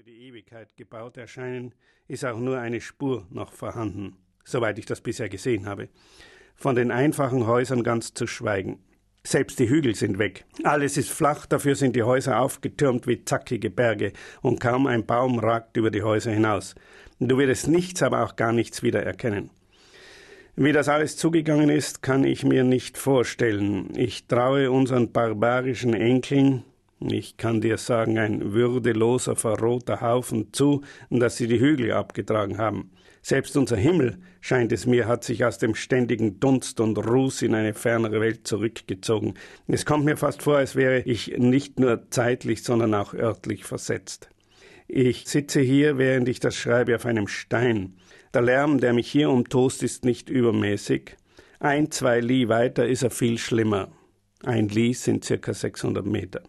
für die Ewigkeit gebaut erscheinen, ist auch nur eine Spur noch vorhanden, soweit ich das bisher gesehen habe. Von den einfachen Häusern ganz zu schweigen. Selbst die Hügel sind weg. Alles ist flach, dafür sind die Häuser aufgetürmt wie zackige Berge, und kaum ein Baum ragt über die Häuser hinaus. Du wirst nichts, aber auch gar nichts wieder erkennen. Wie das alles zugegangen ist, kann ich mir nicht vorstellen. Ich traue unseren barbarischen Enkeln, ich kann dir sagen, ein würdeloser, verrohter Haufen zu, dass sie die Hügel abgetragen haben. Selbst unser Himmel, scheint es mir, hat sich aus dem ständigen Dunst und Ruß in eine fernere Welt zurückgezogen. Es kommt mir fast vor, als wäre ich nicht nur zeitlich, sondern auch örtlich versetzt. Ich sitze hier, während ich das schreibe, auf einem Stein. Der Lärm, der mich hier umtost, ist nicht übermäßig. Ein, zwei Li weiter ist er viel schlimmer. Ein Li sind circa 600 Meter.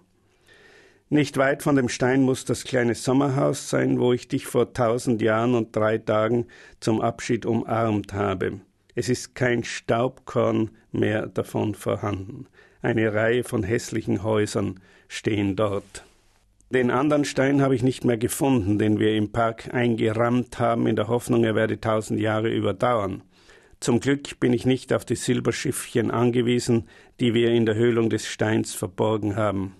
Nicht weit von dem Stein muss das kleine Sommerhaus sein, wo ich dich vor tausend Jahren und drei Tagen zum Abschied umarmt habe. Es ist kein Staubkorn mehr davon vorhanden. Eine Reihe von hässlichen Häusern stehen dort. Den anderen Stein habe ich nicht mehr gefunden, den wir im Park eingerammt haben, in der Hoffnung, er werde tausend Jahre überdauern. Zum Glück bin ich nicht auf die Silberschiffchen angewiesen, die wir in der Höhlung des Steins verborgen haben.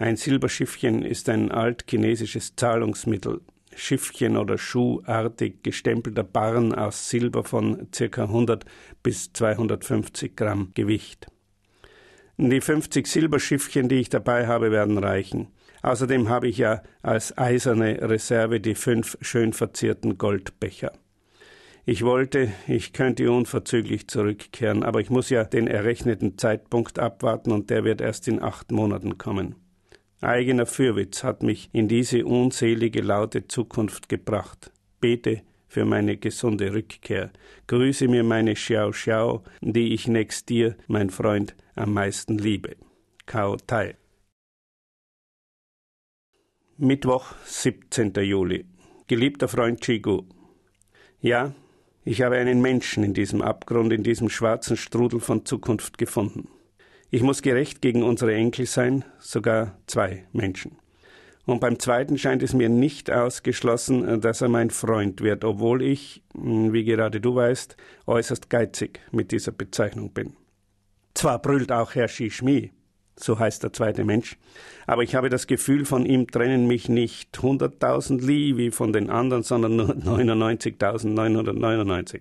Ein Silberschiffchen ist ein altchinesisches Zahlungsmittel. Schiffchen oder schuhartig gestempelter Barren aus Silber von ca. 100 bis 250 Gramm Gewicht. Die 50 Silberschiffchen, die ich dabei habe, werden reichen. Außerdem habe ich ja als eiserne Reserve die fünf schön verzierten Goldbecher. Ich wollte, ich könnte unverzüglich zurückkehren, aber ich muss ja den errechneten Zeitpunkt abwarten und der wird erst in acht Monaten kommen. Eigener Fürwitz hat mich in diese unselige laute Zukunft gebracht. Bete für meine gesunde Rückkehr. Grüße mir meine Xiao Xiao, die ich nächst dir, mein Freund, am meisten liebe. Kao Tai. Mittwoch, 17. Juli. Geliebter Freund Chigu. Ja, ich habe einen Menschen in diesem Abgrund, in diesem schwarzen Strudel von Zukunft gefunden. Ich muss gerecht gegen unsere Enkel sein, sogar zwei Menschen. Und beim zweiten scheint es mir nicht ausgeschlossen, dass er mein Freund wird, obwohl ich, wie gerade du weißt, äußerst geizig mit dieser Bezeichnung bin. Zwar brüllt auch Herr Shishmi, so heißt der zweite Mensch. Aber ich habe das Gefühl, von ihm trennen mich nicht 100.000 Li wie von den anderen, sondern nur 99.999.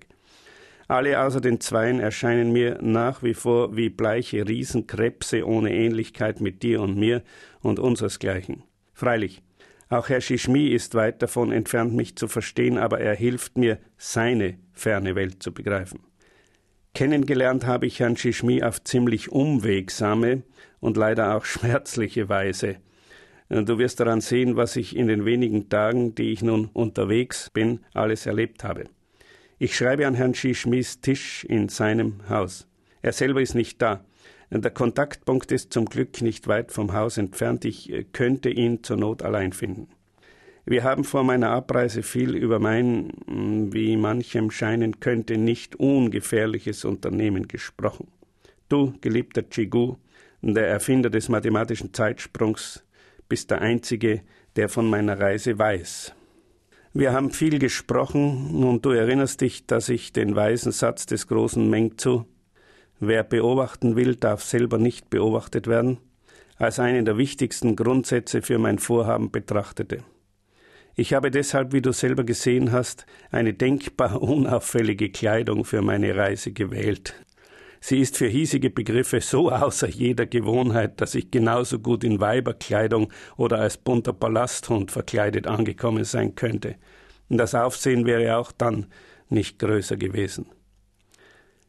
Alle außer den Zweien erscheinen mir nach wie vor wie bleiche Riesenkrebse ohne Ähnlichkeit mit dir und mir und unseresgleichen. Freilich, auch Herr Shishmi ist weit davon entfernt, mich zu verstehen, aber er hilft mir, seine ferne Welt zu begreifen. Kennengelernt habe ich Herrn Shishmi auf ziemlich umwegsame und leider auch schmerzliche Weise. Du wirst daran sehen, was ich in den wenigen Tagen, die ich nun unterwegs bin, alles erlebt habe. Ich schreibe an Herrn Shishmis Tisch in seinem Haus. Er selber ist nicht da. Der Kontaktpunkt ist zum Glück nicht weit vom Haus entfernt. Ich könnte ihn zur Not allein finden. Wir haben vor meiner Abreise viel über mein, wie manchem scheinen könnte, nicht ungefährliches Unternehmen gesprochen. Du, geliebter Chigu, der Erfinder des mathematischen Zeitsprungs, bist der Einzige, der von meiner Reise weiß. Wir haben viel gesprochen und du erinnerst dich, dass ich den weisen Satz des großen Meng zu Wer beobachten will, darf selber nicht beobachtet werden, als einen der wichtigsten Grundsätze für mein Vorhaben betrachtete. Ich habe deshalb, wie du selber gesehen hast, eine denkbar unauffällige Kleidung für meine Reise gewählt. Sie ist für hiesige Begriffe so außer jeder Gewohnheit, dass ich genauso gut in Weiberkleidung oder als bunter Ballasthund verkleidet angekommen sein könnte. Das Aufsehen wäre auch dann nicht größer gewesen.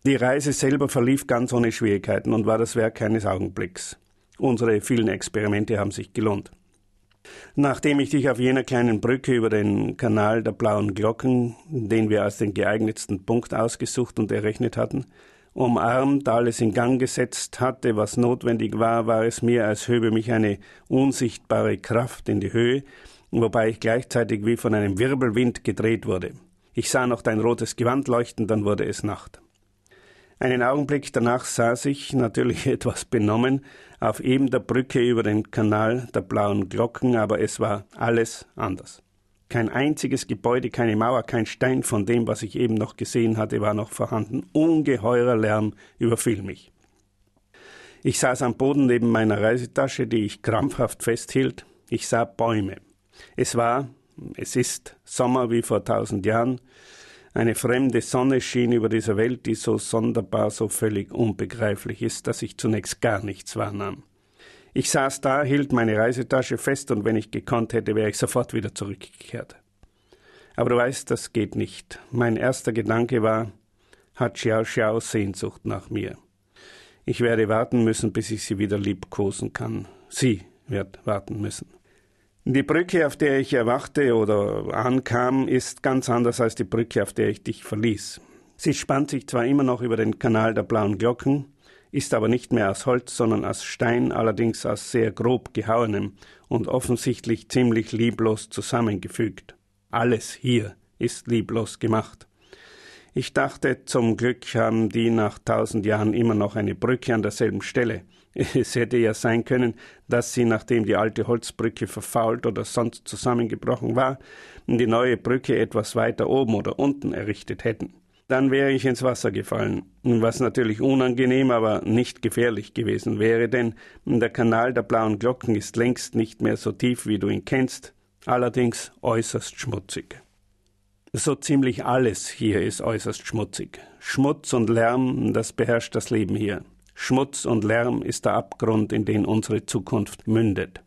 Die Reise selber verlief ganz ohne Schwierigkeiten und war das Werk eines Augenblicks. Unsere vielen Experimente haben sich gelohnt. Nachdem ich dich auf jener kleinen Brücke über den Kanal der blauen Glocken, den wir als den geeignetsten Punkt ausgesucht und errechnet hatten, umarmt, alles in Gang gesetzt hatte, was notwendig war, war es mir, als höbe mich eine unsichtbare Kraft in die Höhe, wobei ich gleichzeitig wie von einem Wirbelwind gedreht wurde. Ich sah noch dein rotes Gewand leuchten, dann wurde es Nacht. Einen Augenblick danach saß ich, natürlich etwas benommen, auf eben der Brücke über den Kanal der blauen Glocken, aber es war alles anders. Kein einziges Gebäude, keine Mauer, kein Stein von dem, was ich eben noch gesehen hatte, war noch vorhanden. Ungeheurer Lärm überfiel mich. Ich saß am Boden neben meiner Reisetasche, die ich krampfhaft festhielt. Ich sah Bäume. Es war, es ist Sommer wie vor tausend Jahren. Eine fremde Sonne schien über dieser Welt, die so sonderbar, so völlig unbegreiflich ist, dass ich zunächst gar nichts wahrnahm. Ich saß da, hielt meine Reisetasche fest und wenn ich gekonnt hätte, wäre ich sofort wieder zurückgekehrt. Aber du weißt, das geht nicht. Mein erster Gedanke war, hat Xiao Xiao Sehnsucht nach mir. Ich werde warten müssen, bis ich sie wieder liebkosen kann. Sie wird warten müssen. Die Brücke, auf der ich erwachte oder ankam, ist ganz anders als die Brücke, auf der ich dich verließ. Sie spannt sich zwar immer noch über den Kanal der blauen Glocken, ist aber nicht mehr aus Holz, sondern aus Stein, allerdings aus sehr grob gehauenem und offensichtlich ziemlich lieblos zusammengefügt. Alles hier ist lieblos gemacht. Ich dachte, zum Glück haben die nach tausend Jahren immer noch eine Brücke an derselben Stelle. Es hätte ja sein können, dass sie, nachdem die alte Holzbrücke verfault oder sonst zusammengebrochen war, die neue Brücke etwas weiter oben oder unten errichtet hätten. Dann wäre ich ins Wasser gefallen, was natürlich unangenehm, aber nicht gefährlich gewesen wäre, denn der Kanal der blauen Glocken ist längst nicht mehr so tief, wie du ihn kennst, allerdings äußerst schmutzig. So ziemlich alles hier ist äußerst schmutzig. Schmutz und Lärm, das beherrscht das Leben hier. Schmutz und Lärm ist der Abgrund, in den unsere Zukunft mündet.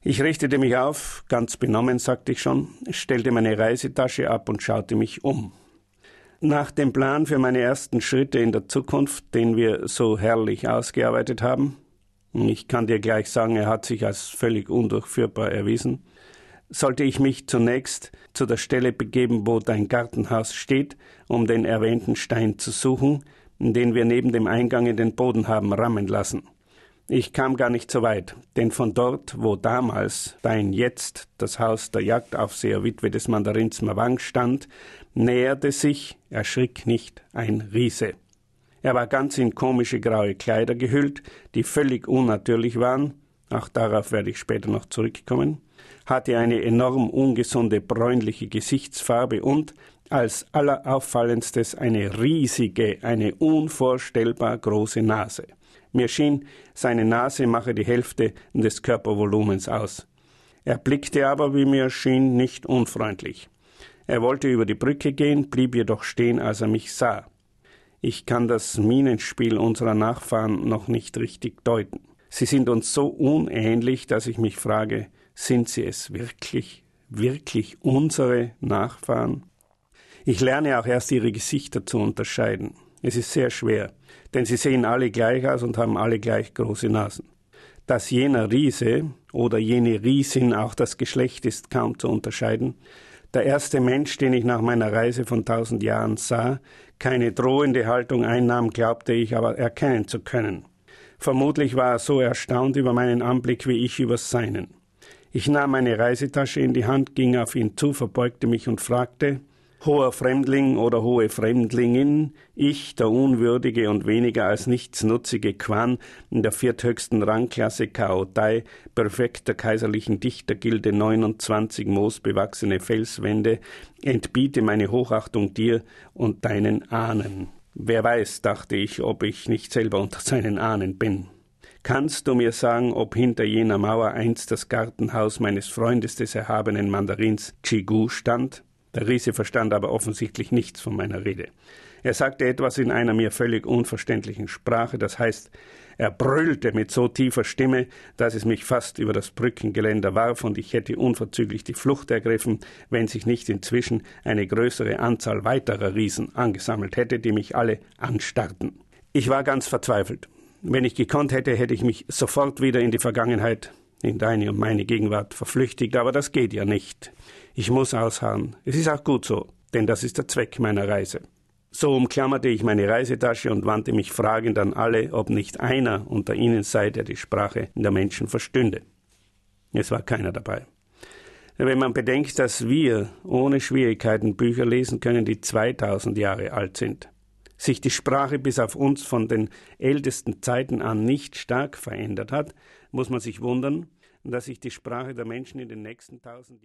Ich richtete mich auf, ganz benommen, sagte ich schon, stellte meine Reisetasche ab und schaute mich um. Nach dem Plan für meine ersten Schritte in der Zukunft, den wir so herrlich ausgearbeitet haben, ich kann dir gleich sagen, er hat sich als völlig undurchführbar erwiesen, sollte ich mich zunächst zu der Stelle begeben, wo dein Gartenhaus steht, um den erwähnten Stein zu suchen, den wir neben dem Eingang in den Boden haben rammen lassen. Ich kam gar nicht so weit, denn von dort, wo damals dein jetzt das Haus der Jagdaufseher Witwe des Mandarins Mawang stand, näherte sich, erschrick nicht, ein Riese. Er war ganz in komische graue Kleider gehüllt, die völlig unnatürlich waren, auch darauf werde ich später noch zurückkommen, hatte eine enorm ungesunde bräunliche Gesichtsfarbe und, als allerauffallendstes, eine riesige, eine unvorstellbar große Nase. Mir schien, seine Nase mache die Hälfte des Körpervolumens aus. Er blickte aber, wie mir schien, nicht unfreundlich. Er wollte über die Brücke gehen, blieb jedoch stehen, als er mich sah. Ich kann das Minenspiel unserer Nachfahren noch nicht richtig deuten. Sie sind uns so unähnlich, dass ich mich frage, sind sie es wirklich, wirklich unsere Nachfahren? Ich lerne auch erst ihre Gesichter zu unterscheiden. Es ist sehr schwer, denn sie sehen alle gleich aus und haben alle gleich große Nasen. Dass jener Riese oder jene Riesin auch das Geschlecht ist kaum zu unterscheiden. Der erste Mensch, den ich nach meiner Reise von tausend Jahren sah, keine drohende Haltung einnahm, glaubte ich aber erkennen zu können. Vermutlich war er so erstaunt über meinen Anblick wie ich über seinen. Ich nahm meine Reisetasche in die Hand, ging auf ihn zu, verbeugte mich und fragte Hoher Fremdling oder hohe Fremdlingin, ich, der unwürdige und weniger als nichtsnutzige Quan in der vierthöchsten Rangklasse Kaotai, Präfekt der kaiserlichen Dichtergilde 29 moosbewachsene Felswände, entbiete meine Hochachtung dir und deinen Ahnen. Wer weiß, dachte ich, ob ich nicht selber unter seinen Ahnen bin. Kannst du mir sagen, ob hinter jener Mauer einst das Gartenhaus meines Freundes des erhabenen Mandarins Chigu stand? Der Riese verstand aber offensichtlich nichts von meiner Rede. Er sagte etwas in einer mir völlig unverständlichen Sprache, das heißt, er brüllte mit so tiefer Stimme, dass es mich fast über das Brückengeländer warf und ich hätte unverzüglich die Flucht ergriffen, wenn sich nicht inzwischen eine größere Anzahl weiterer Riesen angesammelt hätte, die mich alle anstarrten. Ich war ganz verzweifelt. Wenn ich gekonnt hätte, hätte ich mich sofort wieder in die Vergangenheit, in deine und meine Gegenwart verflüchtigt, aber das geht ja nicht. Ich muss ausharren. Es ist auch gut so, denn das ist der Zweck meiner Reise. So umklammerte ich meine Reisetasche und wandte mich fragend an alle, ob nicht einer unter ihnen sei, der die Sprache der Menschen verstünde. Es war keiner dabei. Wenn man bedenkt, dass wir ohne Schwierigkeiten Bücher lesen können, die 2000 Jahre alt sind, sich die Sprache bis auf uns von den ältesten Zeiten an nicht stark verändert hat, muss man sich wundern, dass sich die Sprache der Menschen in den nächsten tausend Jahren